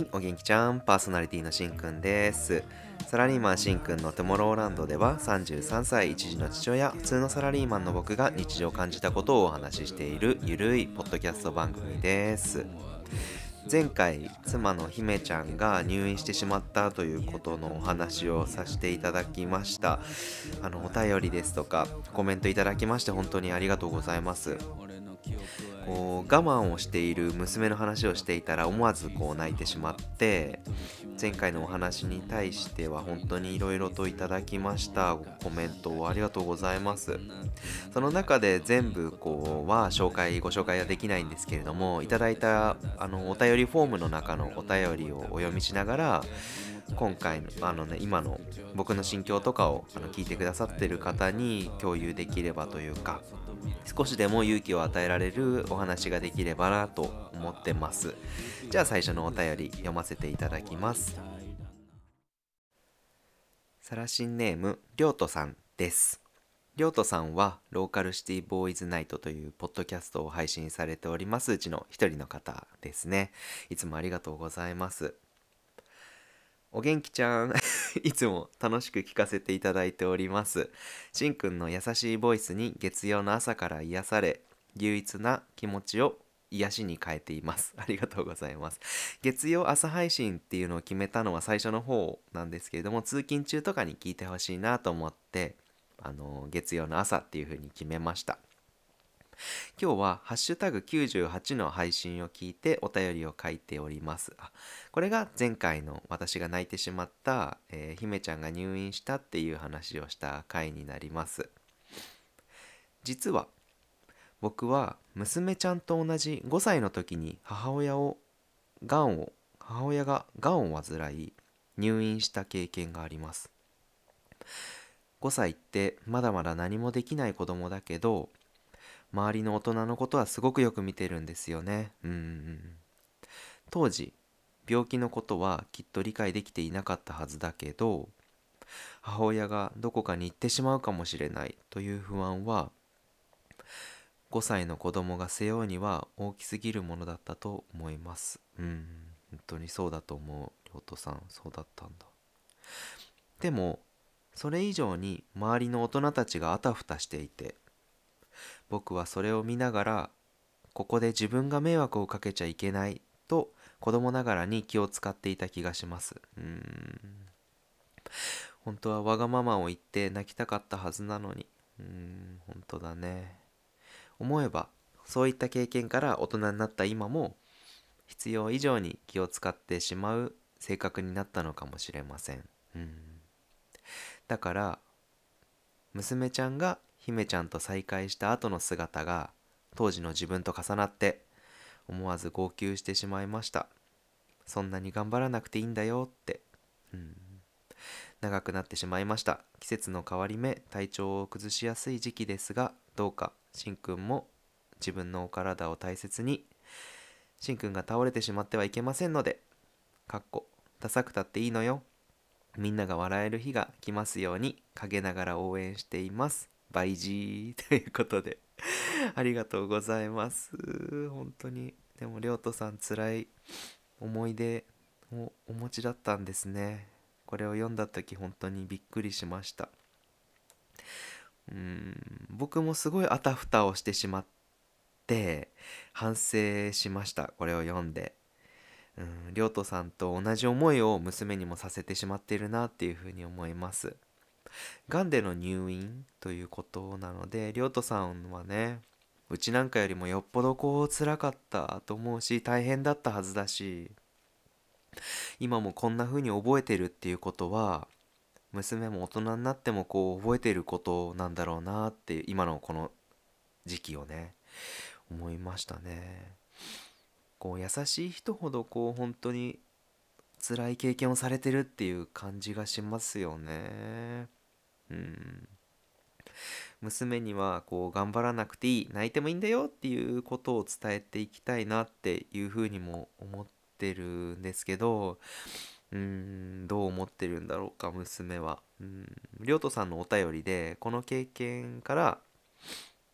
い、お元気ちゃん、パーソナリティのしんくんです。サラリーマンしんくんのトゥモローランドでは33歳一児の父親、普通のサラリーマンの僕が日常感じたことをお話ししているゆるいポッドキャスト番組です。前回妻の姫ちゃんが入院してしまったということのお話をさせていただきましたあのお便りですとかコメントいただきまして本当にありがとうございますこう我慢をしている娘の話をしていたら思わずこう泣いてしまって前回のお話に対しては本当にいろいろといただきました。コメントをありがとうございます。その中で全部こうは紹介ご紹介はできないんですけれどもいただいたあのお便りフォームの中のお便りをお読みしながら今回のあのね今の僕の心境とかをあの聞いてくださってる方に共有できればというか少しでも勇気を与えられるお話ができればなと思ってます。じゃあ最初のお便り読ませていただきます。サラシンネームりょうとさんです。りょうとさんはローカルシティボーイズナイトというポッドキャストを配信されております。うちの一人の方ですね。いつもありがとうございます。お元気ちゃん。いつも楽しく聞かせていただいております。しんくんの優しいボイスに月曜の朝から癒され唯一な気持ちを癒しに変えています。ありがとうございます。月曜朝配信っていうのを決めたのは最初の方なんですけれども通勤中とかに聞いてほしいなと思ってあの月曜の朝っていう風に決めました。今日は「ハッシュタグ #98」の配信を聞いてお便りを書いております。あこれが前回の私が泣いてしまった、えー姫ちゃんが入院したっていう話をした回になります。実は僕は娘ちゃんと同じ5歳の時に母親をがんを母親ががんを患い入院した経験があります。5歳ってまだまだ何もできない子供だけど周りの大人のことはすごくよく見てるんですよね。うんうん当時病気のことはきっと理解できていなかったはずだけど母親がどこかに行ってしまうかもしれないという不安は5歳の子供が背負うには大きすぎるものだったと思います。うん本当にそうだと思う。亮斗さんそうだったんだ。でもそれ以上に周りの大人たちがあたふたしていて僕はそれを見ながらここで自分が迷惑をかけちゃいけないと子供ながらに気を使っていた気がします。うん。本当はわがままを言って泣きたかったはずなのに。うーん本当だね。思えばそういった経験から大人になった今も必要以上に気を使ってしまう性格になったのかもしれません。うん。だから娘ちゃんが姫ちゃんと再会した後の姿が当時の自分と重なって思わず号泣してしまいました。そんなに頑張らなくていいんだよって、うん、長くなってしまいました。季節の変わり目体調を崩しやすい時期ですがどうかしんくんも自分のお体を大切にしんくんが倒れてしまってはいけませんのでかっこダサくたっていいのよ。みんなが笑える日が来ますように陰ながら応援しています。バイジーということでありがとうございます。本当にでもりょうとさん辛い思い出をお持ちだったんですね。これを読んだ時本当にびっくりしました。うん僕もすごいあたふたをしてしまって反省しました。これを読んで。うん、りょうとさんと同じ思いを娘にもさせてしまっているなっていうふうに思います。がんでの入院ということなので、りょうとさんはね、うちなんかよりもよっぽどこう辛かったと思うし、大変だったはずだし、今もこんな風に覚えてるっていうことは、娘も大人になってもこう覚えてることなんだろうなって、今のこの時期をね、思いましたね。こう優しい人ほどこう本当に辛い経験をされてるっていう感じがしますよね。うん。娘にはこう頑張らなくていい泣いてもいいんだよっていうことを伝えていきたいなっていうふうにも思ってるんですけどうーんどう思ってるんだろうか娘は。うんりょうとさんのお便りでこの経験から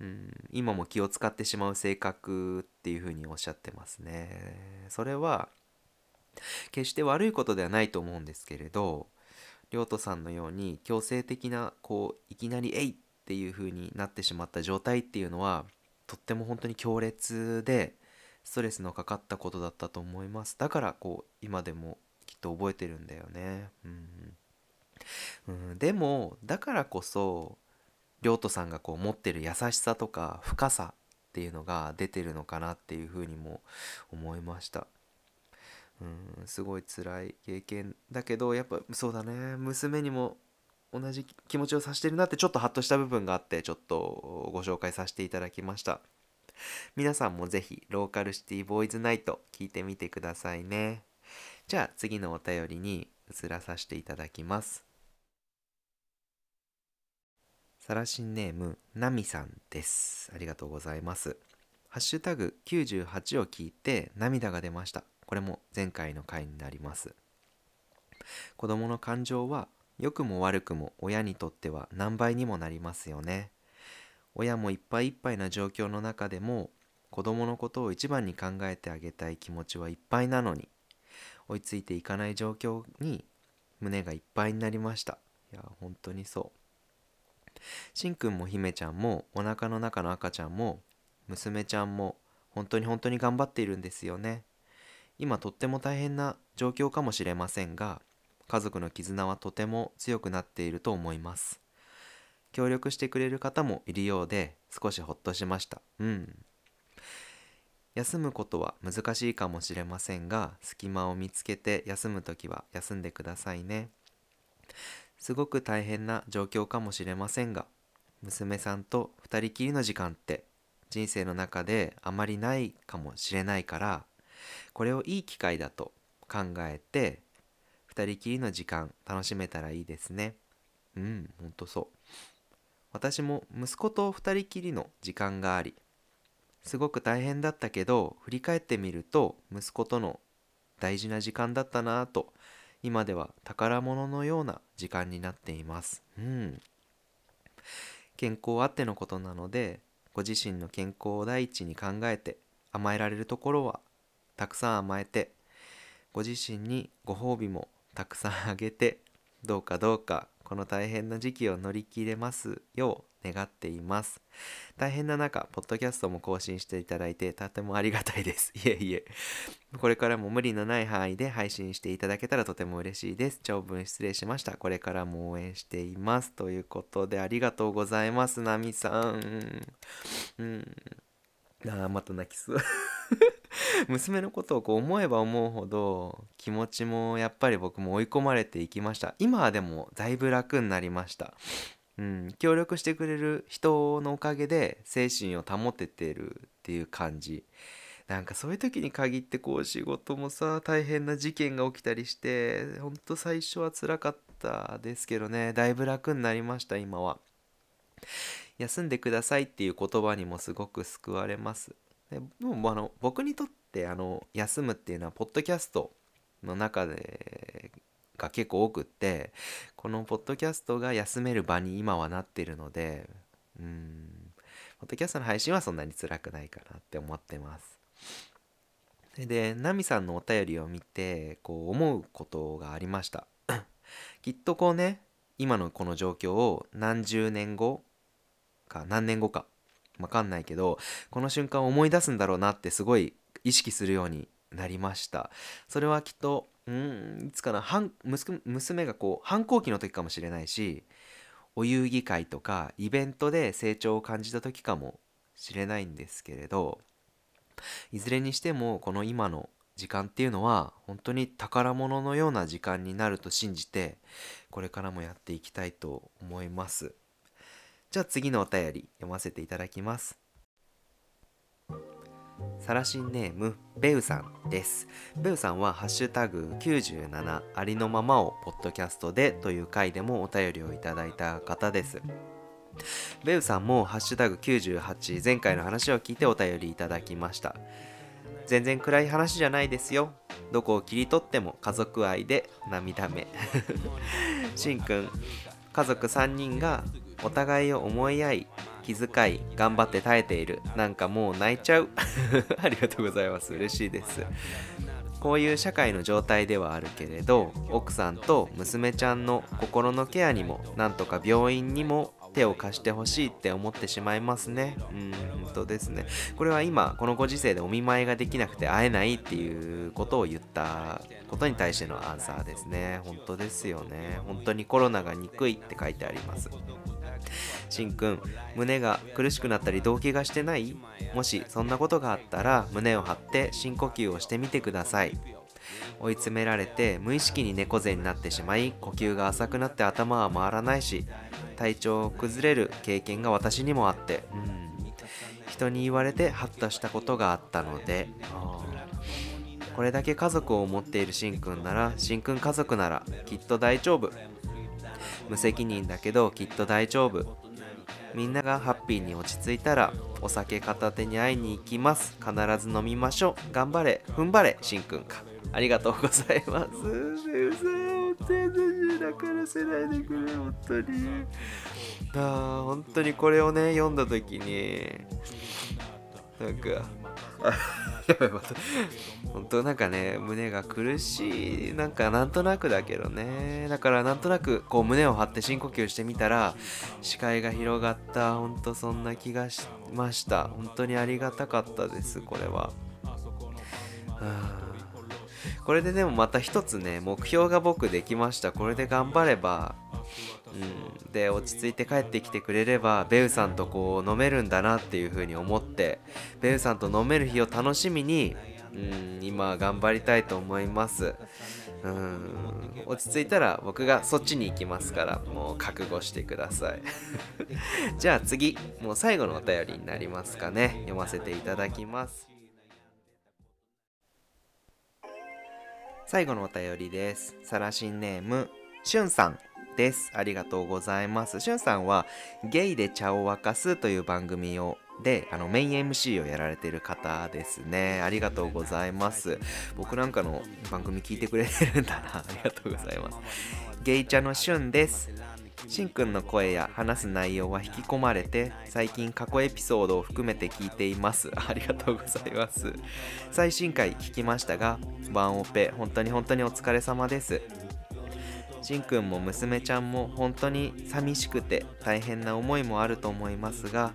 うん、今も気を使ってしまう性格っていうふうにおっしゃってますね。それは決して悪いことではないと思うんですけれど亮斗さんのように強制的なこういきなり「えい!」っていう風になってしまった状態っていうのはとっても本当に強烈でストレスのかかったことだったと思います。だからこう今でもきっと覚えてるんだよね。うん、うん、でもだからこそ亮斗さんがこう持ってる優しさとか深さっていうのが出てるのかなっていうふうにも思いました。うんすごい辛い経験だけどやっぱそうだね。娘にも同じ気持ちをさせてるなってちょっとハッとした部分があってちょっとご紹介させていただきました。皆さんもぜひローカルシティボーイズナイト聞いてみてくださいね。じゃあ次のお便りに移らさせていただきます。サラシンネームナミさんです。ありがとうございます。ハッシュタグ98を聞いて涙が出ました。これも前回の回になります。子供の感情は良くも悪くも親にとっては何倍にもなりますよね。親もいっぱいいっぱいな状況の中でも子供のことを一番に考えてあげたい気持ちはいっぱいなのに追いついていかない状況に胸がいっぱいになりました。いや本当にそう。しんくんもひめちゃんもお腹の中の赤ちゃんも娘ちゃんも本当に本当に頑張っているんですよね。今とっても大変な状況かもしれませんが家族の絆はとても強くなっていると思います。協力してくれる方もいるようで少しほっとしました。うん。休むことは難しいかもしれませんが隙間を見つけて休む時は休んでくださいね。すごく大変な状況かもしれませんが娘さんと2人きりの時間って人生の中であまりないかもしれないからこれをいい機会だと考えて2人きりの時間楽しめたらいいですね。うんほんとそう。私も息子と2人きりの時間がありすごく大変だったけど振り返ってみると息子との大事な時間だったなぁと今では宝物のような時間になっています。うん。健康あってのことなのでご自身の健康を第一に考えて甘えられるところはたくさん甘えてご自身にご褒美もたくさんあげてどうかどうかこの大変な時期を乗り切れますよう願っています。大変な中、ポッドキャストも更新していただいてとてもありがたいです。いえいえ。これからも無理のない範囲で配信していただけたらとても嬉しいです。長文失礼しました。これからも応援しています。ということでありがとうございます、ナミさん。うん。あ、また泣きそう。娘のことをこう思えば思うほど気持ちもやっぱり僕も追い込まれていきました。今はでもだいぶ楽になりました。うん協力してくれる人のおかげで精神を保ててるっていう感じ。なんかそういう時に限ってこう仕事もさ大変な事件が起きたりしてほんと最初は辛かったですけどねだいぶ楽になりました今は。休んでくださいっていう言葉にもすごく救われます。でもあの僕にとってあの休むっていうのはポッドキャストの中でが結構多くってこのポッドキャストが休める場に今はなってるのでうんポッドキャストの配信はそんなに辛くないかなって思ってます。でナミさんのお便りを見てこう思うことがありました。きっとこうね今のこの状況を何十年後か何年後かわかんないけどこの瞬間を思い出すんだろうなってすごい意識するようになりました。それはきっとうんいつかな娘がこう反抗期の時かもしれないしお遊戯会とかイベントで成長を感じた時かもしれないんですけれどいずれにしてもこの今の時間っていうのは本当に宝物のような時間になると信じてこれからもやっていきたいと思います。じゃあ次のお便り読ませていただきます。サラシンネームベウさんです。ベウさんはハッシュタグ97ありのままをポッドキャストでという回でもお便りをいただいた方です。ベウさんもハッシュタグ98前回の話を聞いてお便りいただきました。全然暗い話じゃないですよ。どこを切り取っても家族愛で涙目。しんくん家族3人がお互いを思い合い気遣い頑張って耐えているなんかもう泣いちゃう ありがとうございます嬉しいですこういう社会の状態ではあるけれど奥さんと娘ちゃんの心のケアにもなんとか病院にも手を貸してほしいって思ってしまいますね。うん本当ですね。これは今このご時世でお見舞いができなくて会えないっていうことを言ったことに対してのアンサーですね。本当ですよね。本当にコロナが憎いって書いてあります。しんくん、胸が苦しくなったり動悸がしてない？もしそんなことがあったら胸を張って深呼吸をしてみてください。追い詰められて無意識に猫背になってしまい呼吸が浅くなって頭は回らないし体調を崩れる経験が私にもあってうん。人に言われてハッとしたことがあったのでこれだけ家族を思っているしんくんならしんくん家族ならきっと大丈夫。無責任だけどきっと大丈夫。みんながハッピーに落ち着いたらお酒片手に会いに行きます。必ず飲みましょう。頑張れ。踏ん張れ。しんくんか。ありがとうございます。だからせないでくれ本当に。あ本当にこれをね読んだ時になんかやばいまた本当なんかね胸が苦しいなんかなんとなくだけどね。だからなんとなくこう胸を張って深呼吸してみたら視界が広がった。本当そんな気がしました。本当にありがたかったですこれは。これででもまた一つね目標が僕できました。これで頑張ればうん、で落ち着いて帰ってきてくれればベウさんとこう飲めるんだなっていう風に思ってベウさんと飲める日を楽しみにうん今頑張りたいと思います。うん。落ち着いたら僕がそっちに行きますからもう覚悟してください。じゃあ次もう最後のお便りになりますかね。読ませていただきます。最後のお便りです。サラシンネームしゅんさん。です。ありがとうございます。しゅんさんはゲイで茶を沸かすという番組をであのメイン MC をやられてる方ですね。ありがとうございます。僕なんかの番組聞いてくれてるんだな。ありがとうございます。ゲイ茶のしゅんです。しんくんの声や話す内容は引き込まれて最近過去エピソードを含めて聞いています ありがとうございます最新回聞きましたがワンオペ本当に本当にお疲れ様ですしんくんも娘ちゃんも本当に寂しくて大変な思いもあると思いますが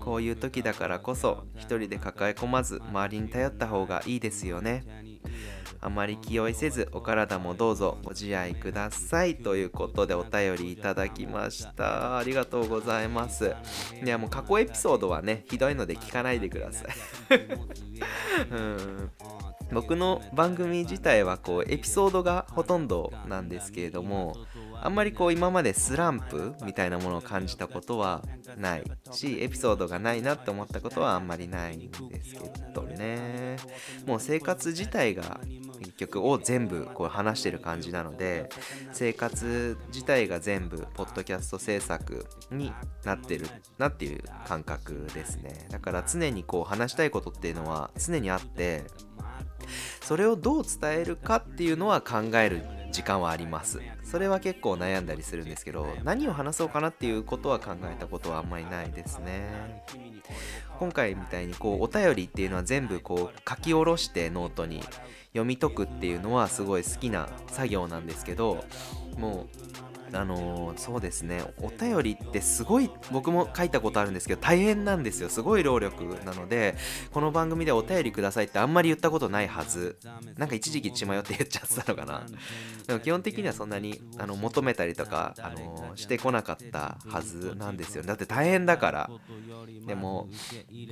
こういう時だからこそ一人で抱え込まず周りに頼った方がいいですよね。あまり気負いせずお体もどうぞご自愛くださいということでお便りいただきました。ありがとうございます。いやもう過去エピソードはねひどいので聞かないでください。うん。僕の番組自体はこうエピソードがほとんどなんですけれどもあんまりこう今までスランプみたいなものを感じたことはないしエピソードがないなって思ったことはあんまりないんですけどね。もう生活自体が結局を全部こう話してる感じなので生活自体が全部ポッドキャスト制作になってるなっていう感覚ですね。だから常にこう話したいことっていうのは常にあってそれをどう伝えるかっていうのは考える時間はあります。それは結構悩んだりするんですけど何を話そうかなっていうことは考えたことはあんまりないですね。今回みたいにこうお便りっていうのは全部こう書き下ろしてノートに読み解くっていうのはすごい好きな作業なんですけどもうあのー、そうですね。お便りってすごい僕も書いたことあるんですけど大変なんですよ。すごい労力なのでこの番組でお便りくださいってあんまり言ったことないはず。なんか一時期血迷って言っちゃってたのかな。でも基本的にはそんなにあの求めたりとか、あのー、してこなかったはずなんですよ。ねだって大変だから。でも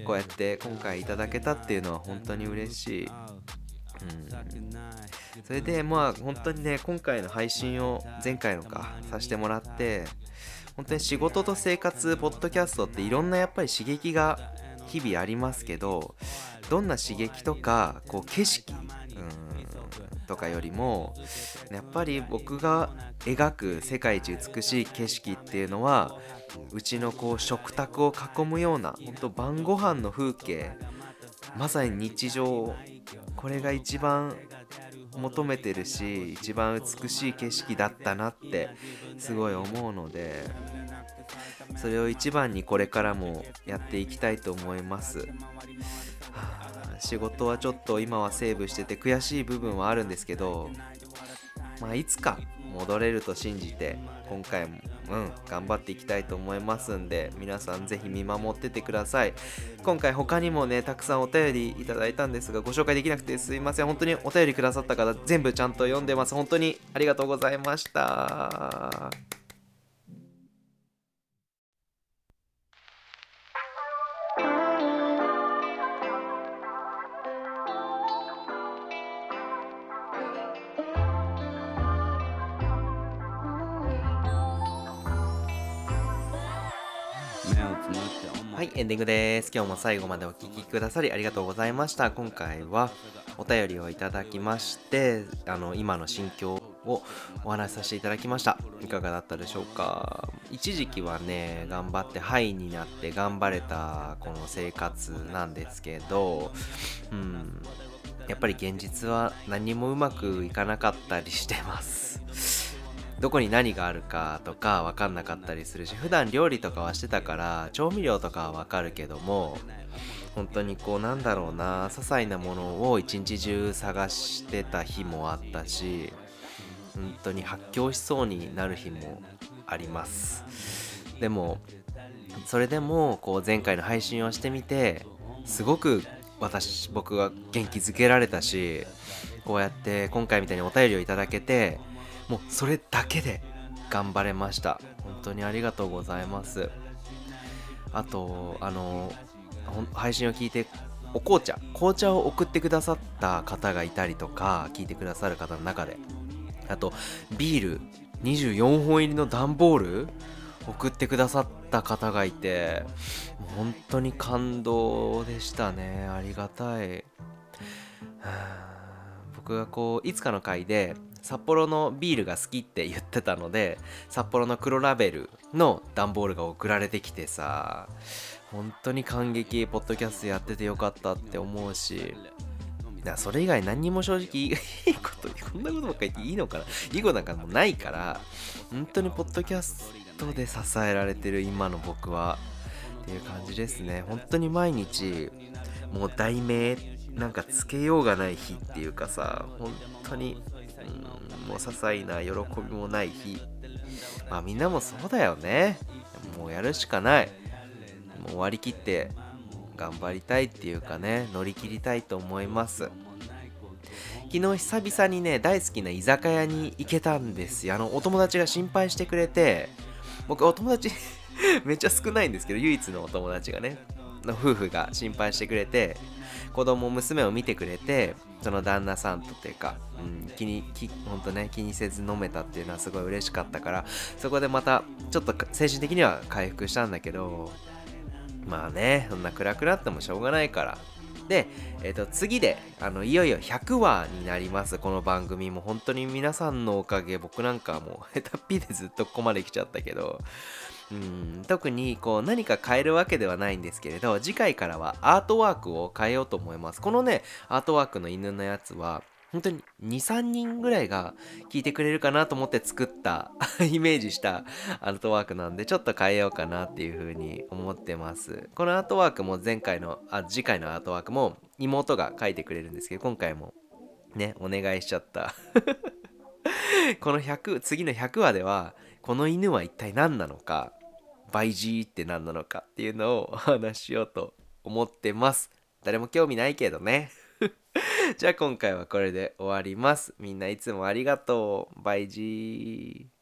こうやって今回いただけたっていうのは本当に嬉しい。それでまあ本当にね今回の配信を前回のかさせてもらって本当に仕事と生活ポッドキャストっていろんなやっぱり刺激が日々ありますけどどんな刺激とかこう景色うとかよりもやっぱり僕が描く世界一美しい景色っていうのはうちのこう食卓を囲むような本当晩ご飯の風景まさに日常これが一番求めてるし一番美しい景色だったなってすごい思うのでそれを一番にこれからもやっていきたいと思います。仕事はちょっと今はセーブしてて悔しい部分はあるんですけどまあいつか戻れると信じて今回もうん頑張っていきたいと思いますんで皆さんぜひ見守っててください。今回他にもねたくさんお便りいただいたんですがご紹介できなくてすいません。本当にお便りくださった方全部ちゃんと読んでます。本当にありがとうございました。はいエンディングです。今日も最後までお聴きくださりありがとうございました。今回はお便りをいただきましてあの今の心境をお話しさせていただきました。いかがだったでしょうか？一時期はね頑張ってハイになって頑張れたこの生活なんですけどうんやっぱり現実は何もうまくいかなかったりしてます。どこに何があるかとか分かんなかったりするし普段料理とかはしてたから調味料とかは分かるけども本当にこうなんだろうな些細なものを一日中探してた日もあったし本当に発狂しそうになる日もあります。でもそれでもこう前回の配信をしてみてすごく私僕は元気づけられたしこうやって今回みたいにお便りをいただけてもうそれだけで頑張れました。本当にありがとうございます。あとあの配信を聞いてお紅茶。紅茶を送ってくださった方がいたりとか聞いてくださる方の中で。あとビール。24本入りの段ボール。送ってくださった方がいて本当に感動でしたね。ありがたい。僕がこういつかの回で札幌のビールが好きって言ってたので札幌の黒ラベルの段ボールが送られてきてさ本当に感激ポッドキャストやっててよかったって思うしだそれ以外何にも正直いい ことこんなことばっかり言っていいのかないいことなんかもないから本当にポッドキャストで支えられてる今の僕はっていう感じですね。本当に毎日もう題名なんかつけようがない日っていうかさ本当にもう些細な喜びもない日。まあみんなもそうだよね。もうやるしかない。もう終わりきって頑張りたいっていうかね乗り切りたいと思います。昨日久々にね大好きな居酒屋に行けたんですよ。あのお友達が心配してくれて。僕お友達 めっちゃ少ないんですけど唯一のお友達がねの夫婦が心配してくれて子供娘を見てくれてその旦那さんとっていうか、うん、気に気ほんとね気にせず飲めたっていうのはすごい嬉しかったからそこでまたちょっと精神的には回復したんだけどまあねそんな暗くなってもしょうがないから。で、えー、と次であのいよいよ100話になりますこの番組も。本当に皆さんのおかげ僕なんかもう下手っぴでずっとここまで来ちゃったけどうん特にこう何か変えるわけではないんですけれど次回からはアートワークを変えようと思います。このねアートワークの犬のやつは本当に23人ぐらいが聞いてくれるかなと思って作った イメージしたアートワークなんでちょっと変えようかなっていうふうに思ってます。このアートワークも前回のあ次回のアートワークも妹が書いてくれるんですけど今回もねお願いしちゃった。この100次の100話ではこの犬は一体何なのかバイジーって何なのかっていうのをお話ししようと思ってます。誰も興味ないけどね。じゃあ今回はこれで終わります。みんないつもありがとう。バイジー。